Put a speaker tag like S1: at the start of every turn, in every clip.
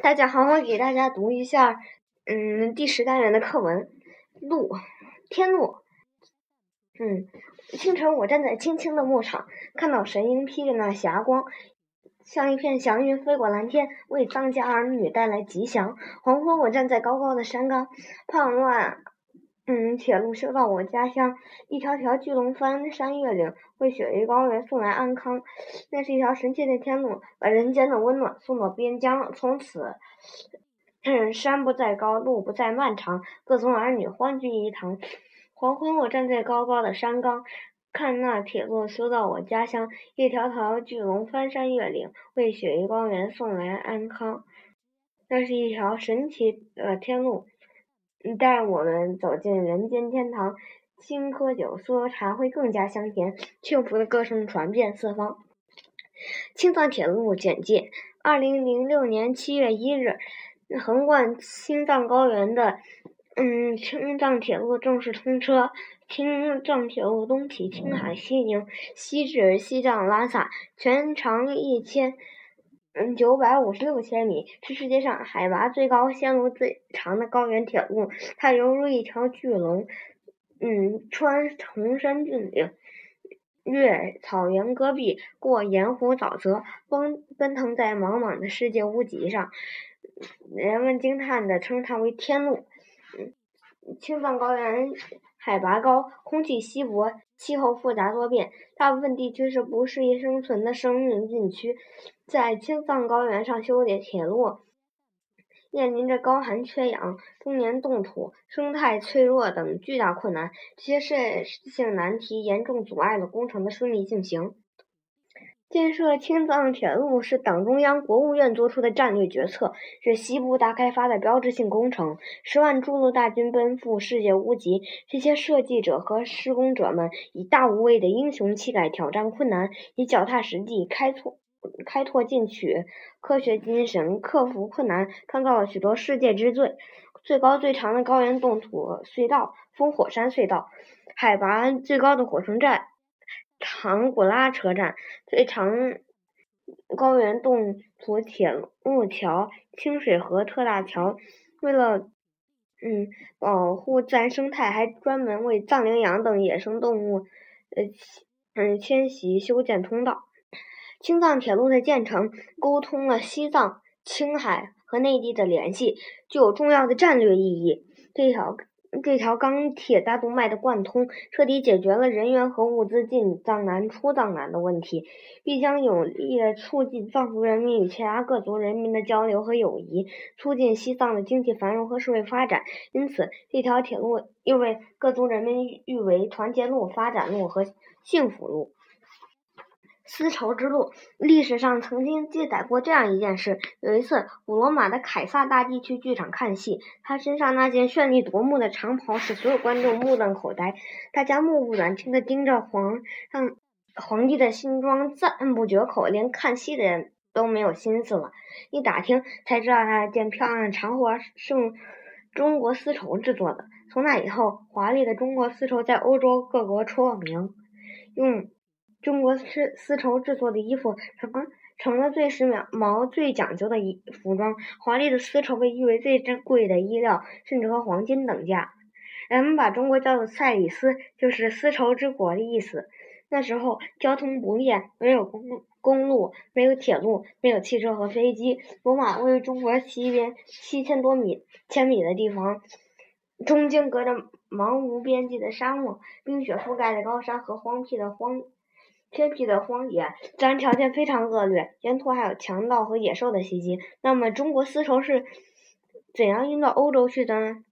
S1: 大家好，我给大家读一下，嗯，第十单元的课文。路，天路。嗯，清晨我站在青青的牧场，看到神鹰披着那霞光，像一片祥云飞过蓝天，为藏家儿女带来吉祥。黄昏我站在高高的山岗，盼望。嗯，铁路修到我家乡，一条条巨龙翻山越岭，为雪域高原送来安康。那是一条神奇的天路，把人间的温暖送到边疆。从此，嗯，山不再高，路不再漫长，各族儿女欢聚一堂。黄昏，我站在高高的山岗，看那铁路修到我家乡，一条条巨龙翻山越岭，为雪域高原送来安康。那是一条神奇的天路。带我们走进人间天堂，轻喝酒，说茶会更加香甜，幸福的歌声传遍四方。青藏铁路简介：二零零六年七月一日，横贯青藏高原的嗯青藏铁路正式通车。青藏铁路东起青海西宁，西至西藏拉萨，全长一千。嗯，九百五十六千米是世界上海拔最高、线路最长的高原铁路。它犹如一条巨龙，嗯，穿崇山峻岭，越草原戈壁，过盐湖沼泽，奔奔腾在茫茫的世界屋脊上。人们惊叹地称它为“天路”。嗯，青藏高原海拔高，空气稀薄，气候复杂多变，大部分地区是不适宜生存的生命禁区。在青藏高原上修的铁路，面临着高寒缺氧、终年冻土、生态脆弱等巨大困难。这些设计性难题严重阻碍了工程的顺利进行。建设青藏铁路是党中央、国务院作出的战略决策，是西部大开发的标志性工程。十万筑路大军奔赴世界屋脊，这些设计者和施工者们以大无畏的英雄气概挑战困难，以脚踏实地开拓。开拓进取，科学精神，克服困难，创造了许多世界之最。最高最长的高原冻土隧道——风火山隧道；海拔最高的火车站——唐古拉车站；最长高原冻土铁路桥——清水河特大桥。为了嗯保护自然生态，还专门为藏羚羊等野生动物呃嗯迁徙修建通道。青藏铁路的建成，沟通了西藏、青海和内地的联系，具有重要的战略意义。这条这条钢铁大动脉的贯通，彻底解决了人员和物资进藏难、出藏难的问题，必将有力的促进藏族人民与其他各族人民的交流和友谊，促进西藏的经济繁荣和社会发展。因此，这条铁路又被各族人民誉为团结路、发展路和幸福路。丝绸之路历史上曾经记载过这样一件事：有一次，古罗马的凯撒大帝去剧场看戏，他身上那件绚丽夺目的长袍使所有观众目瞪口呆，大家目不转睛地盯着皇上皇帝的新装，赞不绝口，连看戏的人都没有心思了。一打听才知道，那件漂亮的长袍是用中国丝绸制作的。从那以后，华丽的中国丝绸在欧洲各国出了名，用。中国丝丝绸制作的衣服成成了最时髦、最讲究的衣服装。华丽的丝绸被誉为最珍贵的衣料，甚至和黄金等价。人们把中国叫做“赛里斯”，就是丝绸之国的意思。那时候交通不便，没有公公路，没有铁路，没有汽车和飞机。罗马位于中国西边七千多米千米的地方，中间隔着茫无边际的沙漠、冰雪覆盖的高山和荒僻的荒。偏僻的荒野，自然条件非常恶劣，沿途还有强盗和野兽的袭击。那么，中国丝绸是怎样运到欧洲去的呢？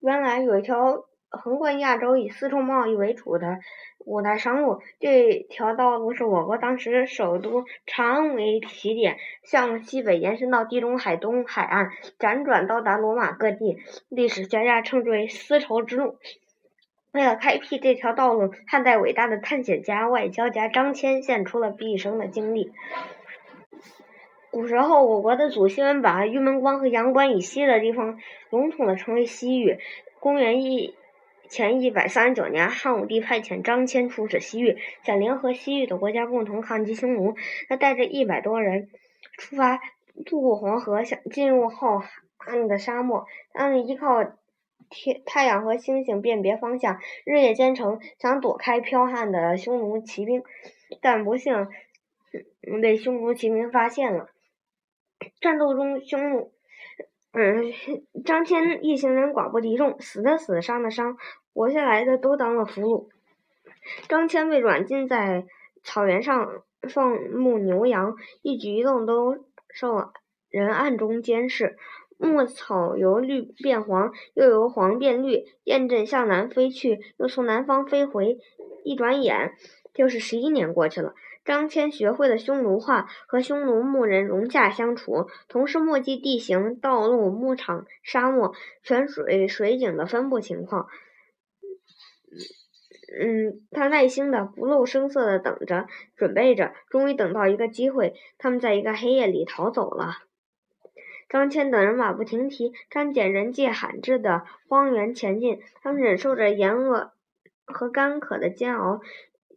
S1: 原来有一条横贯亚洲、以丝绸贸易为主的五大商路，这条道路是我国当时首都长安为起点，向西北延伸到地中海东海岸，辗转到达罗马各地。历史学家称之为丝绸之路。为了开辟这条道路，汉代伟大的探险家、外交家张骞献出了毕生的精力。古时候，我国的祖先把玉门关和阳关以西的地方笼统的称为西域。公元一前一百三十九年，汉武帝派遣张骞出使西域，想联合西域的国家共同抗击匈奴。他带着一百多人出发，渡过黄河，想进入浩瀚的沙漠。他们依靠天太阳和星星辨别方向，日夜兼程，想躲开剽悍的匈奴骑兵，但不幸被匈奴骑兵发现了。战斗中，匈奴，嗯，张骞一行人寡不敌众，死的死，伤的伤，活下来的都当了俘虏。张骞被软禁在草原上放牧牛羊，一举一动都受人暗中监视。牧草由绿变黄，又由黄变绿。雁阵向南飞去，又从南方飞回。一转眼，就是十一年过去了。张骞学会了匈奴话，和匈奴牧人融洽相处，同时墨迹地形、道路、牧场、沙漠、泉水、水井的分布情况。嗯，他耐心的、不露声色的等着，准备着。终于等到一个机会，他们在一个黑夜里逃走了。张骞等人马不停蹄，张简人迹罕至的荒原前进。他们忍受着炎饿和干渴的煎熬，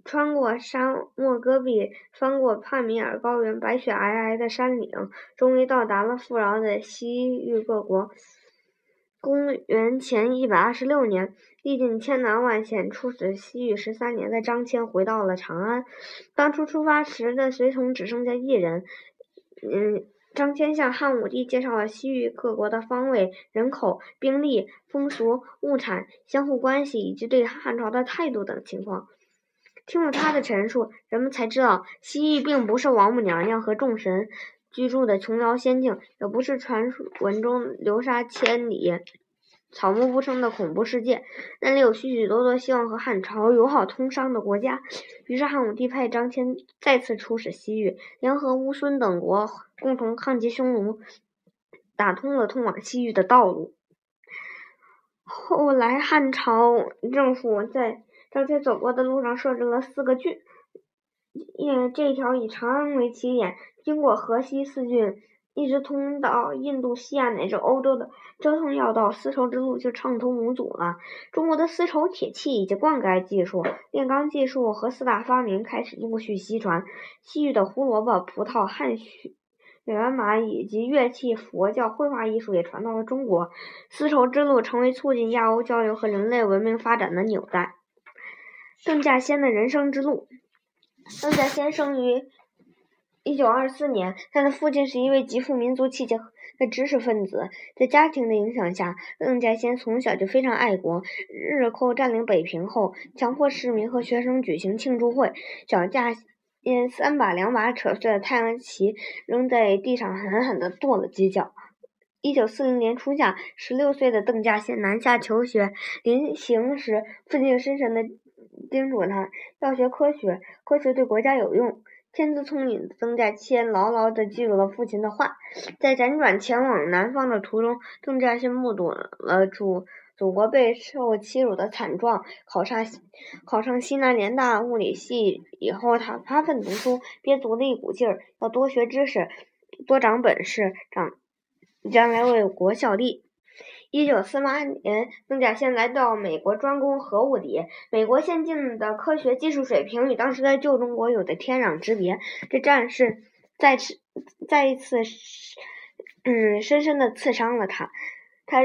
S1: 穿过沙漠戈壁，翻过帕米尔高原白雪皑皑的山岭，终于到达了富饶的西域各国。公元前一百二十六年，历尽千难万险，出使西域十三年的张骞回到了长安。当初出发时的随从只剩下一人。嗯，张骞向汉武帝介绍了西域各国的方位、人口、兵力、风俗、物产、相互关系以及对汉朝的态度等情况。听了他的陈述，人们才知道西域并不是王母娘娘和众神。居住的琼瑶仙境，也不是传闻中流沙千里、草木不生的恐怖世界。那里有许许多多希望和汉朝友好通商的国家。于是汉武帝派张骞再次出使西域，联合乌孙等国，共同抗击匈奴，打通了通往西域的道路。后来汉朝政府在张骞走过的路上设置了四个郡，因这条以长安为起点。经过河西四郡，一直通到印度西亚乃至欧洲的交通要道，丝绸之路就畅通无阻了。中国的丝绸、铁器以及灌溉技术、炼钢技术和四大发明开始陆续西传。西域的胡萝卜、葡萄、汗血源马以及乐器、佛教、绘画艺术也传到了中国。丝绸之路成为促进亚欧交流和人类文明发展的纽带。邓稼先的人生之路。邓稼先生于。一九二四年，他的父亲是一位极富民族气节的知识分子。在家庭的影响下，邓稼先从小就非常爱国。日寇占领北平后，强迫市民和学生举行庆祝会。小稼先三把两把扯碎的太阳旗扔在地上，狠狠地跺了几脚。一九四零年初夏，十六岁的邓稼先南下求学。临行时，父亲深深地叮嘱他要学科学，科学对国家有用。天资聪颖的邓稼先牢牢地记住了父亲的话，在辗转前往南方的途中，邓稼先目睹了祖祖国备受欺辱的惨状。考上考上西南联大物理系以后，他发奋读书，憋足了一股劲儿，要多学知识，多长本事，长将来为国效力。一九四八年，邓稼先来到美国专攻核物理。美国先进的科学技术水平与当时的旧中国有着天壤之别。这战事再次、再一次，嗯，深深的刺伤了他。他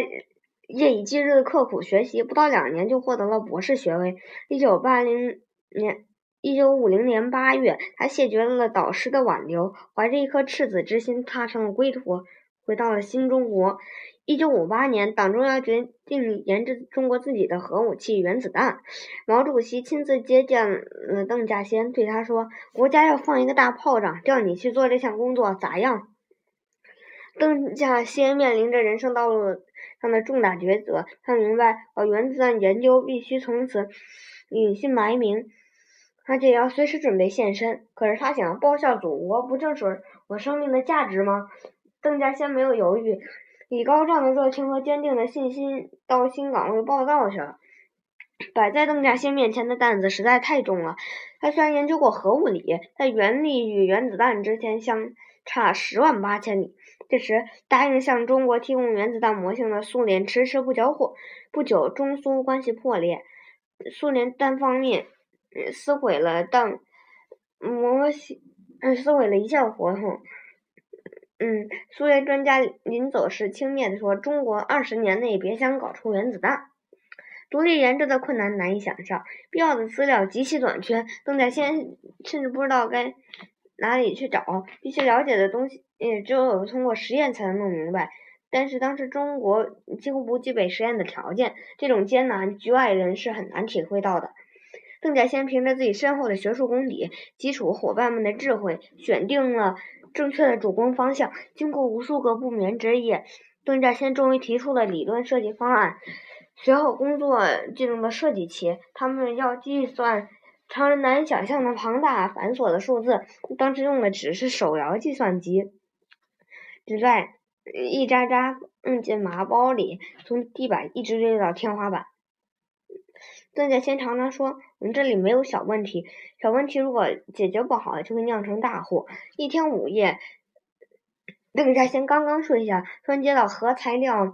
S1: 夜以继日的刻苦学习，不到两年就获得了博士学位。一九八零年，一九五零年八月，他谢绝了导师的挽留，怀着一颗赤子之心，踏上了归途，回到了新中国。一九五八年，党中央决定研制中国自己的核武器——原子弹。毛主席亲自接见了邓稼先，对他说：“国家要放一个大炮仗，叫你去做这项工作，咋样？”邓稼先面临着人生道路上的重大抉择。他明白，搞原子弹研究必须从此隐姓埋名，而且要随时准备献身。可是他想，报效祖国，不正是我生命的价值吗？邓稼先没有犹豫。以高涨的热情和坚定的信心到新岗位报道去了。摆在邓稼先面前的担子实在太重了。他虽然研究过核物理，但原理与原子弹之间相差十万八千里。这时，答应向中国提供原子弹模型的苏联迟迟不交货。不久，中苏关系破裂，苏联单方面撕毁了弹模型，撕毁了一切合同。嗯，苏联专家临走时轻蔑地说：“中国二十年内别想搞出原子弹。”独立研制的困难难以想象，必要的资料极其短缺，邓稼先甚至不知道该哪里去找。必须了解的东西，也只有通过实验才能弄明白。但是当时中国几乎不具备实验的条件，这种艰难局外人是很难体会到的。邓稼先凭着自己深厚的学术功底，基础伙伴们的智慧，选定了正确的主攻方向。经过无数个不眠之夜，邓稼先终于提出了理论设计方案。随后，工作进入了设计期。他们要计算常人难以想象的庞大繁琐的数字。当时用的只是手摇计算机，只在一扎扎摁进麻包里，从地板一直追到天花板。邓稼先常常说：“我们这里没有小问题，小问题如果解决不好，就会酿成大祸。”一天午夜，邓稼先刚刚睡下，突然接到核材料。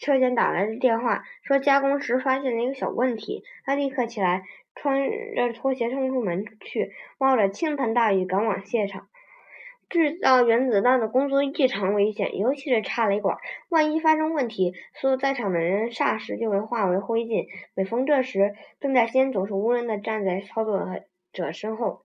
S1: 车间打来的电话说，加工时发现了一个小问题。他立刻起来，穿着拖鞋冲出门去，冒着倾盆大雨赶往现场。制造原子弹的工作异常危险，尤其是插雷管，万一发生问题，所有在场的人霎时就会化为灰烬。每逢这时，邓稼先总是无人的站在操作者身后。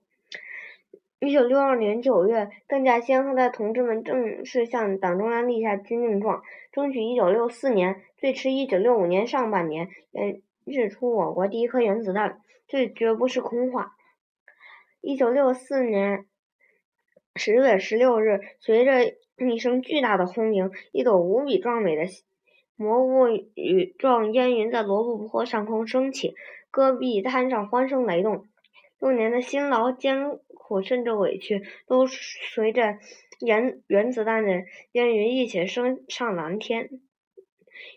S1: 一九六二年九月，邓稼先和他的同志们正式向党中央立下军令状，争取一九六四年，最迟一九六五年上半年研制出我国第一颗原子弹。这绝不是空话。一九六四年十月十六日，随着一声巨大的轰鸣，一朵无比壮美的蘑菇雨状烟云在罗布泊上空升起，戈壁滩上欢声雷动。六年的辛劳艰苦甚至委屈，都随着原原子弹的烟云一起升上蓝天。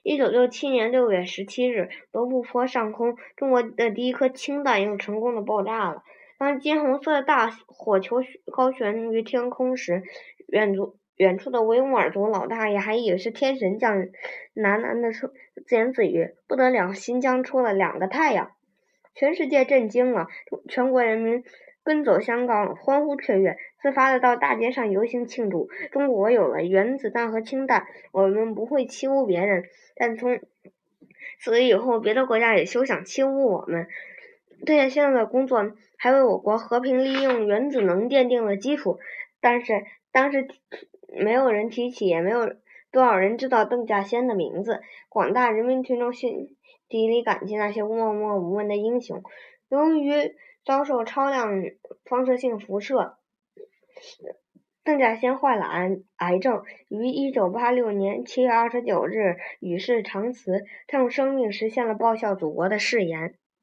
S1: 一九六七年六月十七日，罗布泊上空，中国的第一颗氢弹又成功的爆炸了。当金红色的大火球高悬于天空时，远足远处的维吾尔族老大爷还以为是天神降临，喃喃的说自言自语：“不得了，新疆出了两个太阳。”全世界震惊了，全国人民奔走相告，欢呼雀跃，自发的到大街上游行庆祝。中国有了原子弹和氢弹，我们不会欺侮别人，但从此以后，别的国家也休想欺侮我们。这些现在的工作还为我国和平利用原子能奠定了基础。但是当时没有人提起，也没有多少人知道邓稼先的名字。广大人民群众心。底里感激那些默默无闻的英雄。由于遭受超量放射性辐射，邓稼先患了癌癌症，于一九八六年七月二十九日与世长辞。他用生命实现了报效祖国的誓言。